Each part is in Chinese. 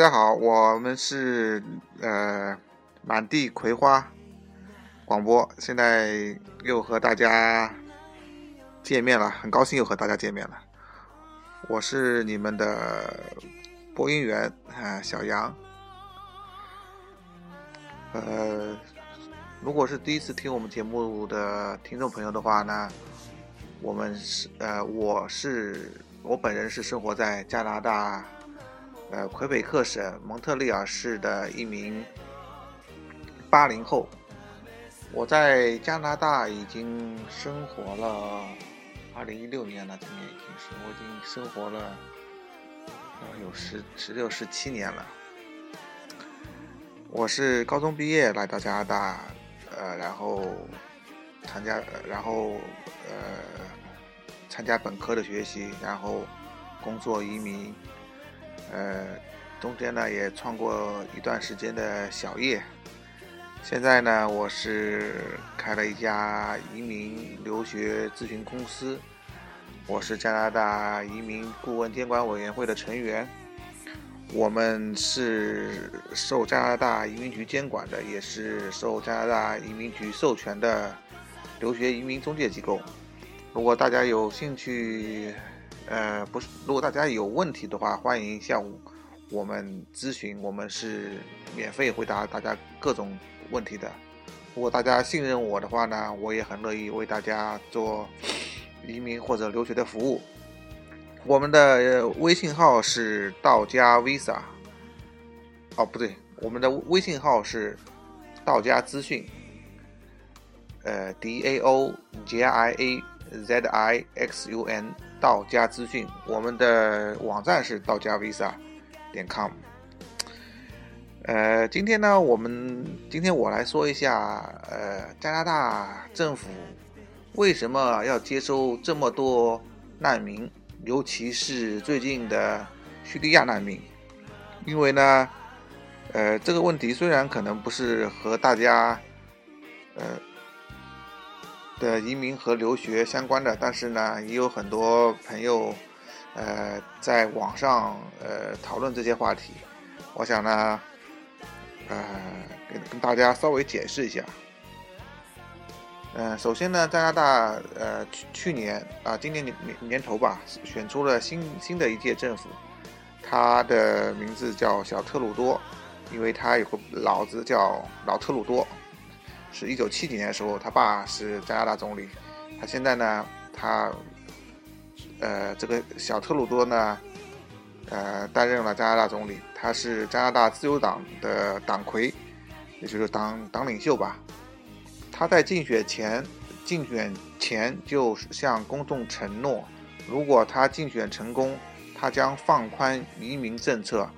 大家好，我们是呃满地葵花广播，现在又和大家见面了，很高兴又和大家见面了。我是你们的播音员啊，小杨。呃，如果是第一次听我们节目的听众朋友的话呢，我们是呃，我是我本人是生活在加拿大。呃，魁北克省蒙特利尔市的一名八零后，我在加拿大已经生活了二零一六年了，今年已经是我已经生活了有十十六十七年了。我是高中毕业来到加拿大，呃，然后参加，然后呃参加本科的学习，然后工作移民。呃，中间呢也创过一段时间的小业。现在呢，我是开了一家移民留学咨询公司，我是加拿大移民顾问监管委员会的成员。我们是受加拿大移民局监管的，也是受加拿大移民局授权的留学移民中介机构。如果大家有兴趣，呃，不是，如果大家有问题的话，欢迎向我们咨询，我们是免费回答大家各种问题的。如果大家信任我的话呢，我也很乐意为大家做移民或者留学的服务。我们的微信号是道家 Visa，哦，不对，我们的微信号是道家资讯，呃，D A O J I A Z I X U N。道家资讯，我们的网站是道家 visa 点 com。呃，今天呢，我们今天我来说一下，呃，加拿大政府为什么要接收这么多难民，尤其是最近的叙利亚难民？因为呢，呃，这个问题虽然可能不是和大家，呃。的移民和留学相关的，但是呢，也有很多朋友，呃，在网上呃讨论这些话题。我想呢，呃，跟跟大家稍微解释一下。嗯，首先呢，加拿大呃去去年啊，今年年年头吧，选出了新新的一届政府，他的名字叫小特鲁多，因为他有个老子叫老特鲁多。是一九七几年的时候，他爸是加拿大总理。他现在呢，他呃，这个小特鲁多呢，呃，担任了加拿大总理。他是加拿大自由党的党魁，也就是党党领袖吧。他在竞选前，竞选前就向公众承诺，如果他竞选成功，他将放宽移民政策，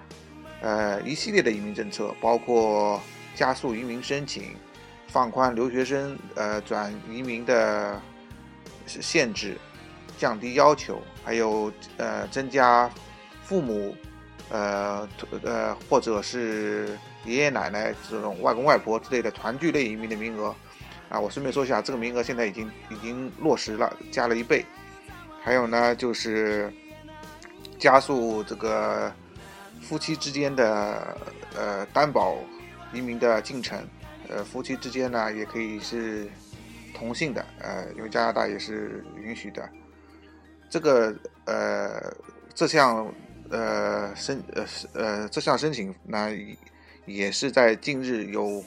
呃，一系列的移民政策，包括加速移民申请。放宽留学生呃转移民的限制，降低要求，还有呃增加父母呃呃或者是爷爷奶奶这种外公外婆之类的团聚类移民的名额啊，我顺便说一下，这个名额现在已经已经落实了，加了一倍。还有呢，就是加速这个夫妻之间的呃担保移民的进程。呃，夫妻之间呢也可以是同性的，呃，因为加拿大也是允许的。这个呃，这项呃申呃呃这项申请呢，也是在近日有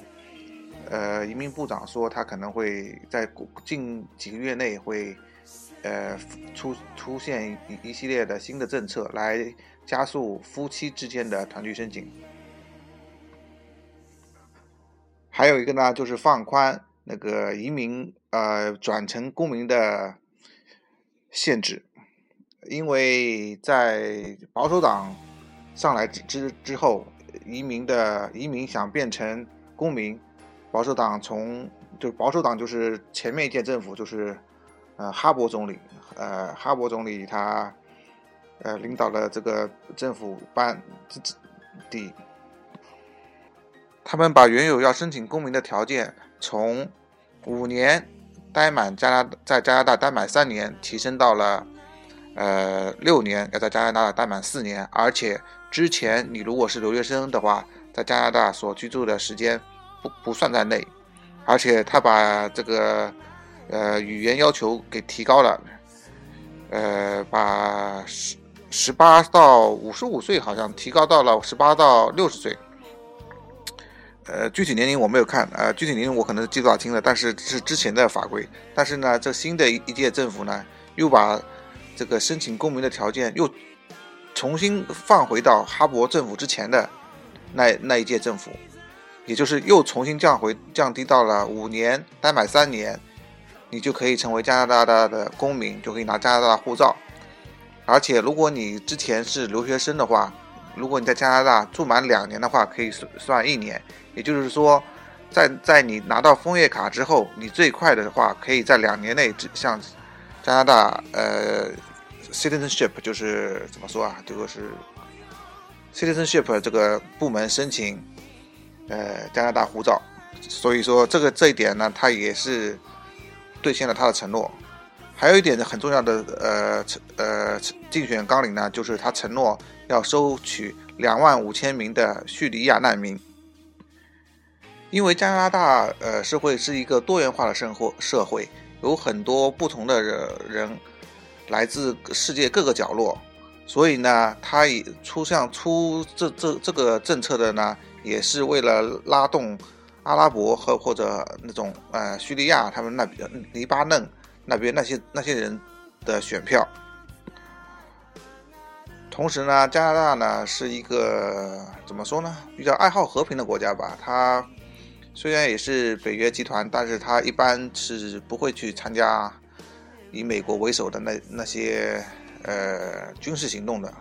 呃移民部长说，他可能会在近几个月内会呃出出现一一系列的新的政策，来加速夫妻之间的团聚申请。还有一个呢，就是放宽那个移民呃转成公民的限制，因为在保守党上来之之之后，移民的移民想变成公民，保守党从就保守党就是前面一届政府就是呃哈勃总理，呃哈勃总理他呃领导了这个政府班底。他们把原有要申请公民的条件从五年待满加拿在加拿大待满三年提升到了呃六年，要在加拿大待满四年，而且之前你如果是留学生的话，在加拿大所居住的时间不不算在内，而且他把这个呃语言要求给提高了，呃把十十八到五十五岁好像提高到了十八到六十岁。呃，具体年龄我没有看，呃，具体年龄我可能记不大清了，但是是之前的法规。但是呢，这新的一一届政府呢，又把这个申请公民的条件又重新放回到哈勃政府之前的那那一届政府，也就是又重新降回降低到了五年，待满三年，你就可以成为加拿大的公民，就可以拿加拿大护照。而且，如果你之前是留学生的话，如果你在加拿大住满两年的话，可以算算一年。也就是说，在在你拿到枫叶卡之后，你最快的话可以在两年内向加拿大呃 citizenship 就是怎么说啊？这个是 citizenship 这个部门申请呃加拿大护照。所以说这个这一点呢，他也是兑现了他的承诺。还有一点很重要的呃呃竞选纲领呢，就是他承诺要收取两万五千名的叙利亚难民。因为加拿大呃社会是一个多元化的生活社会，有很多不同的人人来自世界各个角落，所以呢，他也出向出这这这个政策的呢，也是为了拉动阿拉伯和或者那种呃叙利亚他们那边黎巴嫩那边那些那些人的选票。同时呢，加拿大呢是一个怎么说呢，比较爱好和平的国家吧，它。虽然也是北约集团，但是他一般是不会去参加以美国为首的那那些呃军事行动的，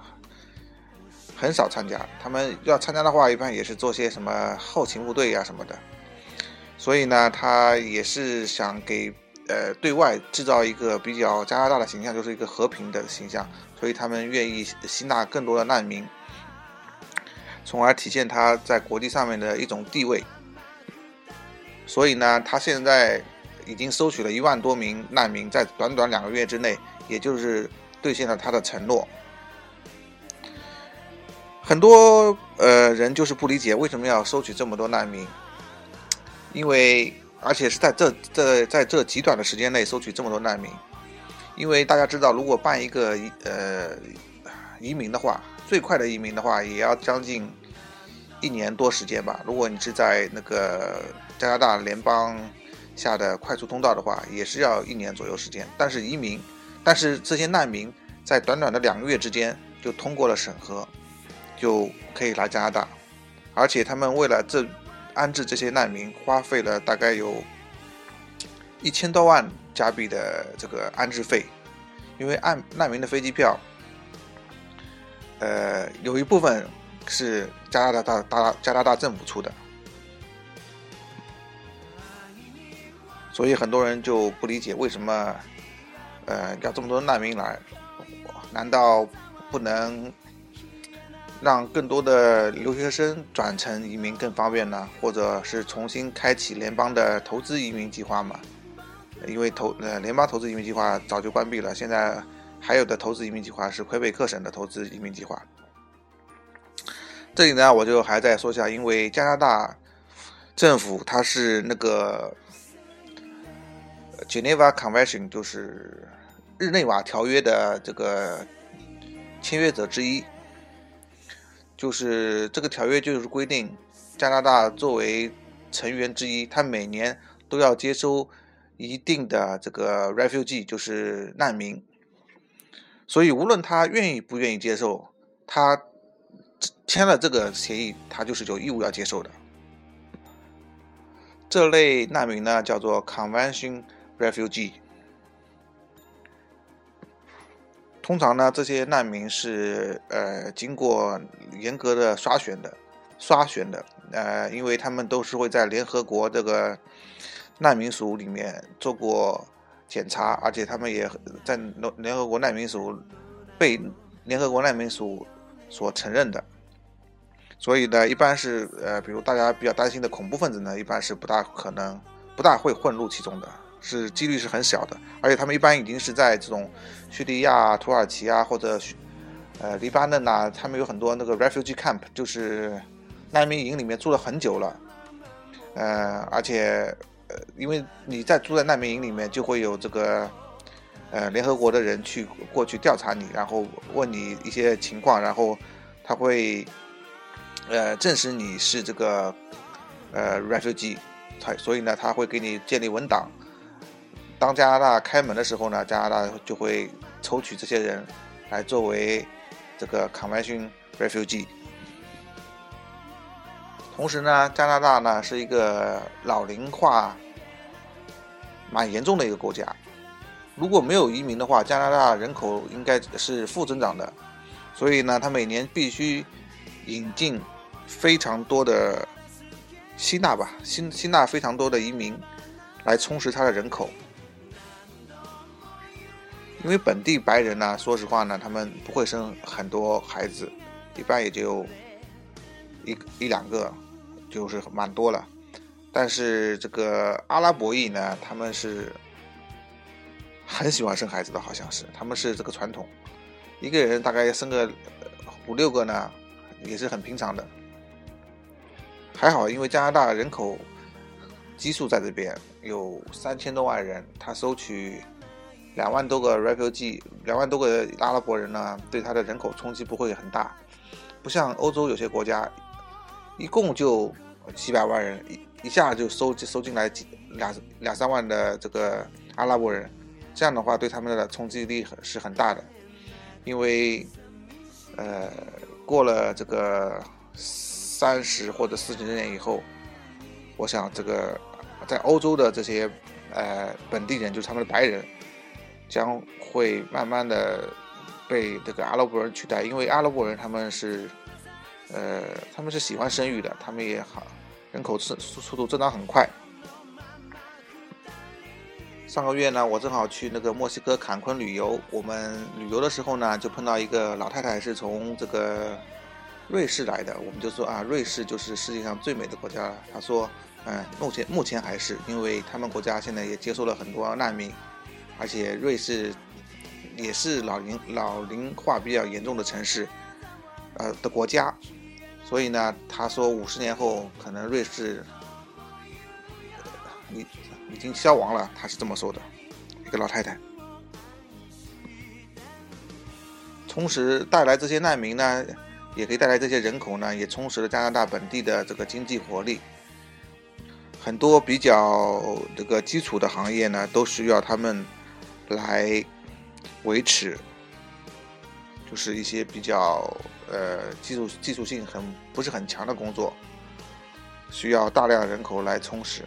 很少参加。他们要参加的话，一般也是做些什么后勤部队呀什么的。所以呢，他也是想给呃对外制造一个比较加拿大的形象，就是一个和平的形象。所以他们愿意吸纳更多的难民，从而体现他在国际上面的一种地位。所以呢，他现在已经收取了一万多名难民，在短短两个月之内，也就是兑现了他的承诺。很多呃人就是不理解为什么要收取这么多难民，因为而且是在这这在这极短的时间内收取这么多难民，因为大家知道，如果办一个呃移民的话，最快的移民的话也要将近一年多时间吧。如果你是在那个加拿大联邦下的快速通道的话，也是要一年左右时间。但是移民，但是这些难民在短短的两个月之间就通过了审核，就可以来加拿大。而且他们为了这安置这些难民，花费了大概有一千多万加币的这个安置费。因为按难民的飞机票，呃，有一部分是加拿大大大加拿大政府出的。所以很多人就不理解为什么，呃，要这么多难民来？难道不能让更多的留学生转成移民更方便呢？或者是重新开启联邦的投资移民计划吗？因为投呃联邦投资移民计划早就关闭了，现在还有的投资移民计划是魁北克省的投资移民计划。这里呢，我就还在说一下，因为加拿大政府它是那个。Geneva Convention 就是日内瓦条约的这个签约者之一，就是这个条约就是规定加拿大作为成员之一，他每年都要接收一定的这个 refugee，就是难民。所以无论他愿意不愿意接受，他签了这个协议，他就是有义务要接受的。这类难民呢，叫做 Convention。refugee，通常呢，这些难民是呃经过严格的刷选的，刷选的，呃，因为他们都是会在联合国这个难民署里面做过检查，而且他们也在联联合国难民署被联合国难民署所承认的，所以呢，一般是呃，比如大家比较担心的恐怖分子呢，一般是不大可能、不大会混入其中的。是几率是很小的，而且他们一般已经是在这种叙利亚、土耳其啊，或者呃黎巴嫩呐，他们有很多那个 refugee camp，就是难民营里面住了很久了，呃，而且呃，因为你在住在难民营里面，就会有这个呃联合国的人去过去调查你，然后问你一些情况，然后他会呃证实你是这个呃 refugee，他所以呢，他会给你建立文档。当加拿大开门的时候呢，加拿大就会抽取这些人来作为这个 convention refugee。同时呢，加拿大呢是一个老龄化蛮严重的一个国家。如果没有移民的话，加拿大人口应该是负增长的。所以呢，他每年必须引进非常多的吸纳吧，吸吸纳非常多的移民来充实他的人口。因为本地白人呢，说实话呢，他们不会生很多孩子，一般也就一一两个，就是蛮多了。但是这个阿拉伯裔呢，他们是很喜欢生孩子的，好像是他们是这个传统，一个人大概生个五六个呢，也是很平常的。还好，因为加拿大人口基数在这边有三千多万人，他收取。两万多个 refugee，两万多个阿拉伯人呢，对他的人口冲击不会很大，不像欧洲有些国家，一共就几百万人，一一下就收收进来几两两三万的这个阿拉伯人，这样的话对他们的冲击力很是很大的，因为呃过了这个三十或者四十年以后，我想这个在欧洲的这些呃本地人，就是他们的白人。将会慢慢的被这个阿拉伯人取代，因为阿拉伯人他们是，呃，他们是喜欢生育的，他们也好，人口速速度增长很快。上个月呢，我正好去那个墨西哥坎昆旅游，我们旅游的时候呢，就碰到一个老太太是从这个瑞士来的，我们就说啊，瑞士就是世界上最美的国家了。她说，嗯，目前目前还是，因为他们国家现在也接收了很多难民。而且瑞士也是老龄老龄化比较严重的城市，呃的国家，所以呢，他说五十年后可能瑞士已已经消亡了，他是这么说的，一个老太太。同时带来这些难民呢，也可以带来这些人口呢，也充实了加拿大本地的这个经济活力。很多比较这个基础的行业呢，都需要他们。来维持，就是一些比较呃技术技术性很不是很强的工作，需要大量人口来充实。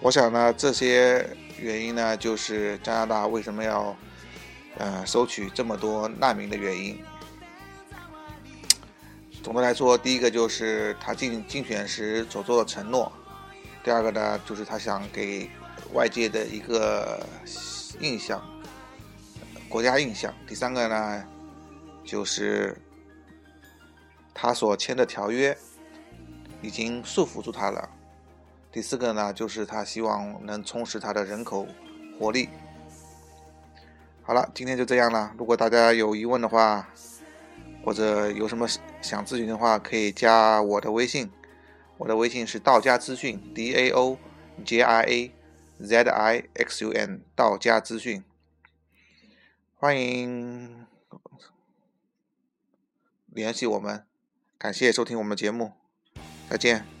我想呢，这些原因呢，就是加拿大为什么要呃收取这么多难民的原因。总的来说，第一个就是他竞竞选时所做的承诺，第二个呢，就是他想给。外界的一个印象，国家印象。第三个呢，就是他所签的条约已经束缚住他了。第四个呢，就是他希望能充实他的人口活力。好了，今天就这样了。如果大家有疑问的话，或者有什么想咨询的话，可以加我的微信。我的微信是道家资讯 D A O J I A。Z I X U N 道家资讯，欢迎联系我们，感谢收听我们的节目，再见。